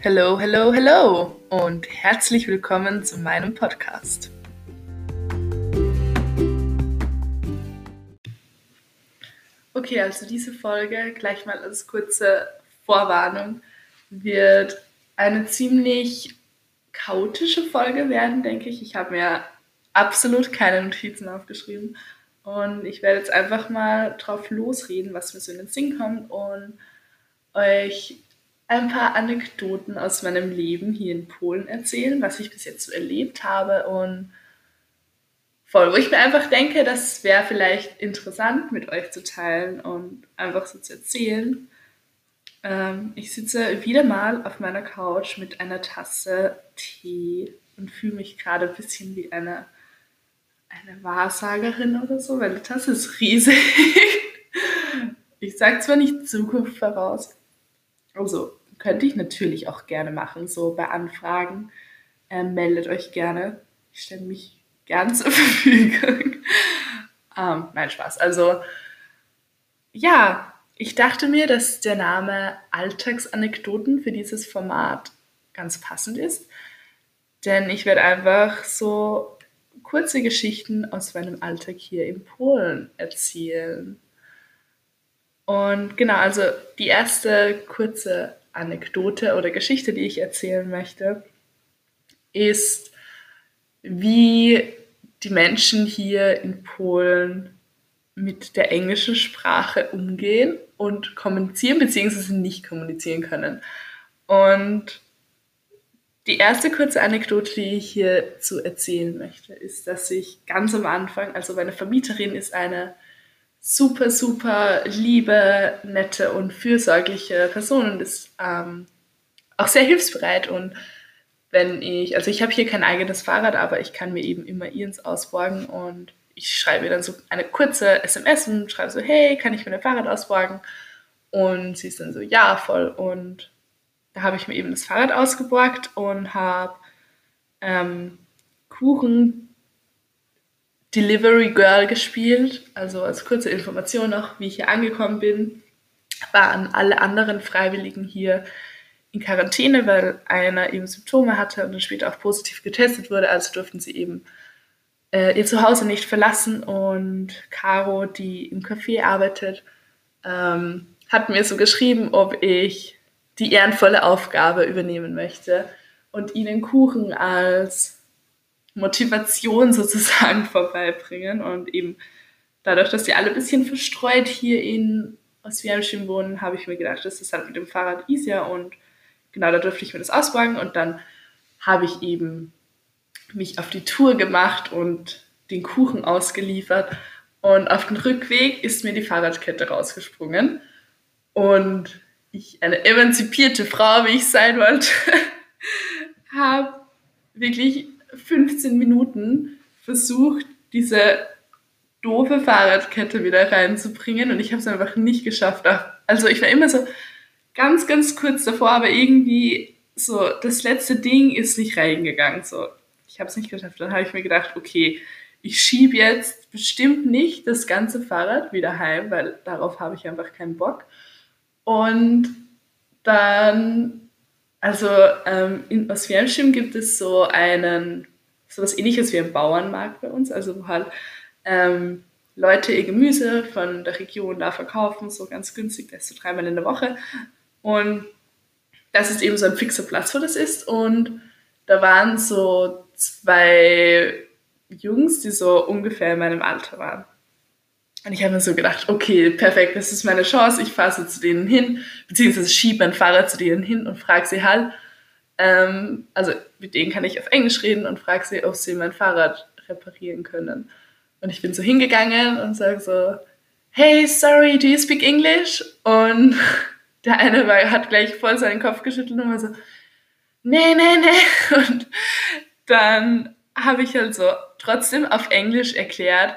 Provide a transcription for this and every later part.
Hello, hello, hello und herzlich willkommen zu meinem Podcast. Okay, also diese Folge, gleich mal als kurze Vorwarnung, wird eine ziemlich chaotische Folge werden, denke ich. Ich habe mir absolut keine Notizen aufgeschrieben und ich werde jetzt einfach mal drauf losreden, was mir so in den Sinn kommt und euch ein paar Anekdoten aus meinem Leben hier in Polen erzählen, was ich bis jetzt so erlebt habe und voll, wo ich mir einfach denke, das wäre vielleicht interessant mit euch zu teilen und einfach so zu erzählen. Ähm, ich sitze wieder mal auf meiner Couch mit einer Tasse Tee und fühle mich gerade ein bisschen wie eine, eine Wahrsagerin oder so, weil die Tasse ist riesig. Ich sage zwar nicht Zukunft voraus, also könnte ich natürlich auch gerne machen, so bei Anfragen. Ähm, meldet euch gerne. Ich stelle mich gern zur Verfügung. ähm, nein, Spaß. Also, ja, ich dachte mir, dass der Name Alltagsanekdoten für dieses Format ganz passend ist. Denn ich werde einfach so kurze Geschichten aus meinem Alltag hier in Polen erzählen. Und genau, also die erste kurze Anekdote oder Geschichte, die ich erzählen möchte, ist, wie die Menschen hier in Polen mit der englischen Sprache umgehen und kommunizieren bzw. nicht kommunizieren können. Und die erste kurze Anekdote, die ich hier zu erzählen möchte, ist, dass ich ganz am Anfang, also meine Vermieterin ist eine super, super liebe, nette und fürsorgliche Person und ist ähm, auch sehr hilfsbereit. Und wenn ich, also ich habe hier kein eigenes Fahrrad, aber ich kann mir eben immer ihrs ausborgen und ich schreibe ihr dann so eine kurze SMS und schreibe so, hey, kann ich mir ein Fahrrad ausborgen? Und sie ist dann so, ja, voll. Und da habe ich mir eben das Fahrrad ausgeborgt und habe ähm, Kuchen Delivery Girl gespielt. Also als kurze Information noch, wie ich hier angekommen bin, waren alle anderen Freiwilligen hier in Quarantäne, weil einer eben Symptome hatte und dann später auch positiv getestet wurde. Also durften sie eben äh, ihr Zuhause nicht verlassen. Und Caro, die im Café arbeitet, ähm, hat mir so geschrieben, ob ich die ehrenvolle Aufgabe übernehmen möchte und ihnen Kuchen als Motivation sozusagen vorbeibringen. Und eben dadurch, dass die alle ein bisschen verstreut hier in Oswiecim wohnen, habe ich mir gedacht, das ist halt mit dem Fahrrad easier und genau da durfte ich mir das ausborgen und dann habe ich eben mich auf die Tour gemacht und den Kuchen ausgeliefert und auf dem Rückweg ist mir die Fahrradkette rausgesprungen und ich, eine emanzipierte Frau, wie ich sein wollte, habe wirklich 15 Minuten versucht, diese doofe Fahrradkette wieder reinzubringen und ich habe es einfach nicht geschafft. Also ich war immer so ganz, ganz kurz davor, aber irgendwie so das letzte Ding ist nicht reingegangen. So, ich habe es nicht geschafft. Dann habe ich mir gedacht, okay, ich schiebe jetzt bestimmt nicht das ganze Fahrrad wieder heim, weil darauf habe ich einfach keinen Bock. Und dann also ähm, in Oswiecim gibt es so einen, so was ähnliches wie einen Bauernmarkt bei uns, also wo halt ähm, Leute ihr Gemüse von der Region da verkaufen, so ganz günstig, das ist so dreimal in der Woche. Und das ist eben so ein fixer Platz, wo das ist. Und da waren so zwei Jungs, die so ungefähr in meinem Alter waren. Und ich habe mir so gedacht, okay, perfekt, das ist meine Chance. Ich fahre so zu denen hin, beziehungsweise schiebe mein Fahrrad zu denen hin und frage sie halt, ähm, also mit denen kann ich auf Englisch reden und frage sie, ob sie mein Fahrrad reparieren können. Und ich bin so hingegangen und sage so, hey, sorry, do you speak English? Und der eine war, hat gleich voll seinen Kopf geschüttelt und war so, nee, nee, nee. Und dann habe ich halt so trotzdem auf Englisch erklärt,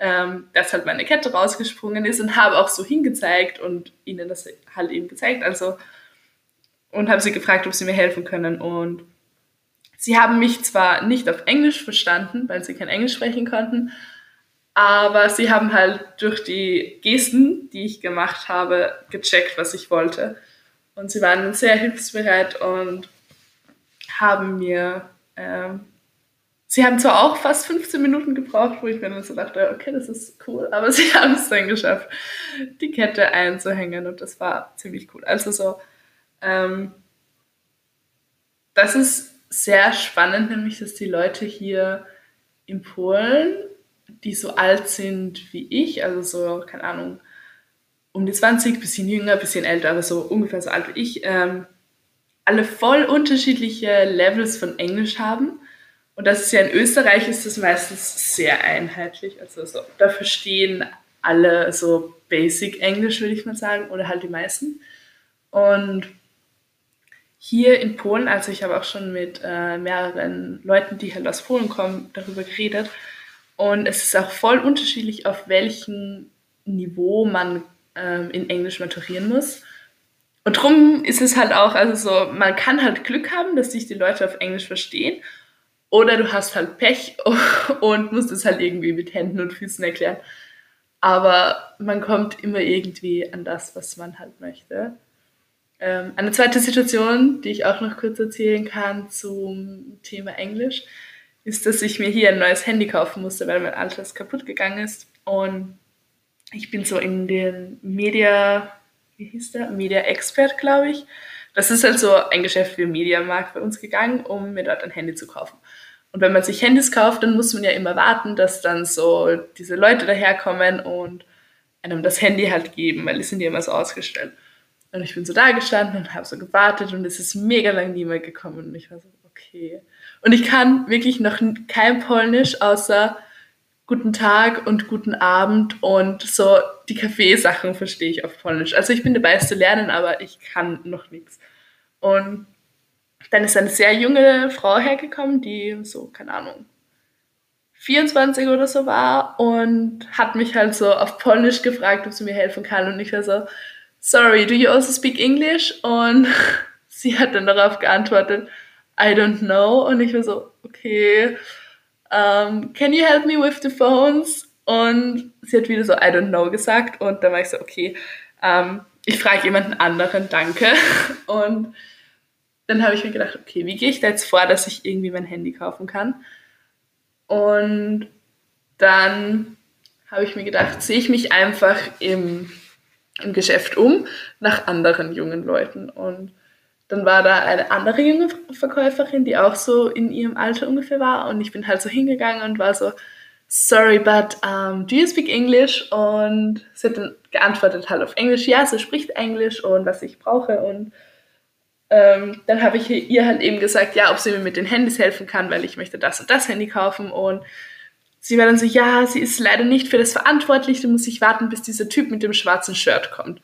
ähm, dass halt meine Kette rausgesprungen ist und habe auch so hingezeigt und ihnen das halt eben gezeigt. Also und habe sie gefragt, ob sie mir helfen können. Und sie haben mich zwar nicht auf Englisch verstanden, weil sie kein Englisch sprechen konnten, aber sie haben halt durch die Gesten, die ich gemacht habe, gecheckt, was ich wollte. Und sie waren sehr hilfsbereit und haben mir, ähm, sie haben zwar auch fast 15 Minuten gebraucht, wo ich mir dann so dachte, okay, das ist cool, aber sie haben es dann geschafft, die Kette einzuhängen und das war ziemlich cool. Also so, ähm, das ist sehr spannend, nämlich, dass die Leute hier in Polen, die so alt sind wie ich, also so, keine Ahnung, um die 20, bisschen jünger, bisschen älter, aber so ungefähr so alt wie ich, ähm, alle voll unterschiedliche Levels von Englisch haben. Und das ist ja in Österreich ist das meistens sehr einheitlich. Also so, da verstehen alle so Basic Englisch, würde ich mal sagen, oder halt die meisten. Und hier in Polen, also ich habe auch schon mit äh, mehreren Leuten, die halt aus Polen kommen, darüber geredet. Und es ist auch voll unterschiedlich, auf welchem Niveau man ähm, in Englisch maturieren muss. Und darum ist es halt auch, also so, man kann halt Glück haben, dass sich die Leute auf Englisch verstehen. Oder du hast halt Pech und musst es halt irgendwie mit Händen und Füßen erklären. Aber man kommt immer irgendwie an das, was man halt möchte. Ähm, eine zweite Situation, die ich auch noch kurz erzählen kann zum Thema Englisch, ist, dass ich mir hier ein neues Handy kaufen musste, weil mein altes kaputt gegangen ist. Und ich bin so in den Media, wie hieß der? Media Expert, glaube ich. Das ist halt so ein Geschäft wie Mediamarkt bei uns gegangen, um mir dort ein Handy zu kaufen. Und wenn man sich Handys kauft, dann muss man ja immer warten, dass dann so diese Leute daherkommen und einem das Handy halt geben, weil die sind ja immer so ausgestellt. Und ich bin so da gestanden und habe so gewartet und es ist mega lang niemand gekommen und ich war so, okay. Und ich kann wirklich noch kein Polnisch außer Guten Tag und Guten Abend und so die Kaffeesachen verstehe ich auf Polnisch. Also ich bin dabei es zu lernen, aber ich kann noch nichts. Und dann ist eine sehr junge Frau hergekommen, die so, keine Ahnung, 24 oder so war und hat mich halt so auf Polnisch gefragt, ob sie mir helfen kann. Und ich war so, sorry, do you also speak English? Und sie hat dann darauf geantwortet, I don't know. Und ich war so, okay, um, can you help me with the phones? Und sie hat wieder so, I don't know gesagt. Und dann war ich so, okay, um, ich frage jemanden anderen, danke. Und dann habe ich mir gedacht, okay, wie gehe ich da jetzt vor, dass ich irgendwie mein Handy kaufen kann? Und dann habe ich mir gedacht, sehe ich mich einfach im im Geschäft um nach anderen jungen Leuten. Und dann war da eine andere junge Verkäuferin, die auch so in ihrem Alter ungefähr war. Und ich bin halt so hingegangen und war so, sorry, but um, do you speak English? Und sie hat dann geantwortet halt auf Englisch, ja, sie spricht Englisch und was ich brauche. Und ähm, dann habe ich ihr halt eben gesagt, ja, ob sie mir mit den Handys helfen kann, weil ich möchte das und das Handy kaufen. Und sie war dann so, ja, sie ist leider nicht für das verantwortlich, du musst ich warten, bis dieser Typ mit dem schwarzen Shirt kommt.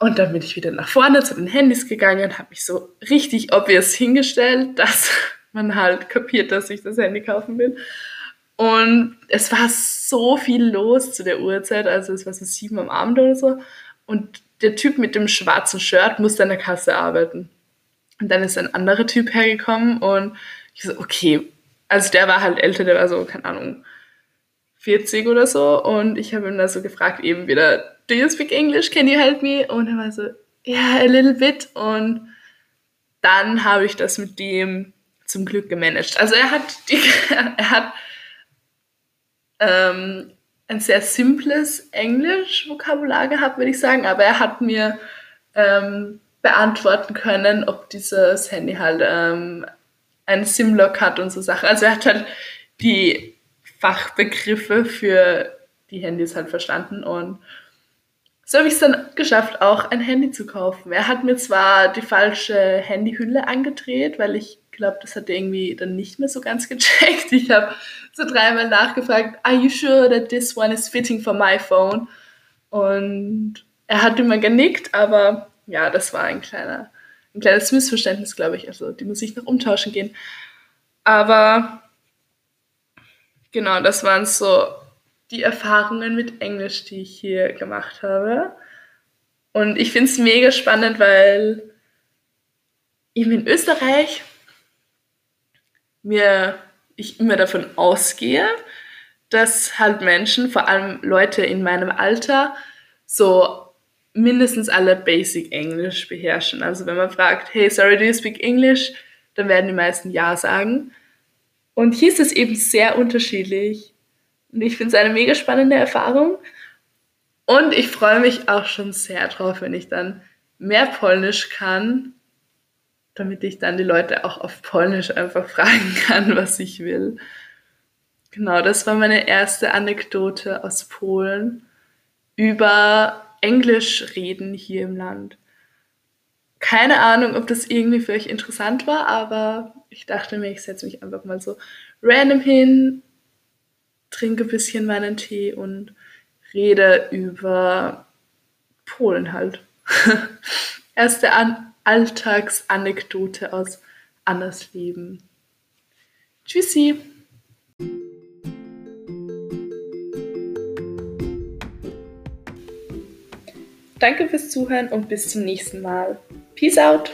Und dann bin ich wieder nach vorne zu den Handys gegangen, habe mich so richtig obvious hingestellt, dass man halt kapiert, dass ich das Handy kaufen will. Und es war so viel los zu der Uhrzeit, also es war so sieben am Abend oder so. Und der Typ mit dem schwarzen Shirt musste an der Kasse arbeiten. Und dann ist ein anderer Typ hergekommen und ich so, okay, also der war halt älter, der war so, keine Ahnung, 40 oder so. Und ich habe ihn da so gefragt, eben wieder, do you speak English? Can you help me? Und er war so, yeah, a little bit. Und dann habe ich das mit dem zum Glück gemanagt. Also er hat, die, er hat ähm, ein sehr simples Englisch-Vokabular gehabt, würde ich sagen, aber er hat mir ähm, beantworten können, ob dieses Handy halt ähm, einen Simlock hat und so Sachen. Also er hat halt die Fachbegriffe für die Handys halt verstanden und so habe ich es dann geschafft, auch ein Handy zu kaufen. Er hat mir zwar die falsche Handyhülle angedreht, weil ich glaube, das hat er irgendwie dann nicht mehr so ganz gecheckt. Ich habe so dreimal nachgefragt, are you sure that this one is fitting for my phone? Und er hat immer genickt, aber ja, das war ein kleiner ein kleines Missverständnis, glaube ich. Also die muss ich noch umtauschen gehen. Aber genau, das waren so die Erfahrungen mit Englisch, die ich hier gemacht habe. Und ich finde es mega spannend, weil eben in Österreich mir ich immer davon ausgehe, dass halt Menschen, vor allem Leute in meinem Alter, so mindestens alle Basic Englisch beherrschen. Also wenn man fragt, hey, sorry, do you speak English? Dann werden die meisten Ja sagen. Und hier ist es eben sehr unterschiedlich. Und ich finde es eine mega spannende Erfahrung. Und ich freue mich auch schon sehr drauf, wenn ich dann mehr Polnisch kann, damit ich dann die Leute auch auf Polnisch einfach fragen kann, was ich will. Genau, das war meine erste Anekdote aus Polen über Englisch reden hier im Land. Keine Ahnung, ob das irgendwie für euch interessant war, aber ich dachte mir, ich setze mich einfach mal so random hin, trinke ein bisschen meinen Tee und rede über Polen halt. Erste An Alltagsanekdote aus Annas Leben. Tschüssi! Danke fürs Zuhören und bis zum nächsten Mal. Peace out!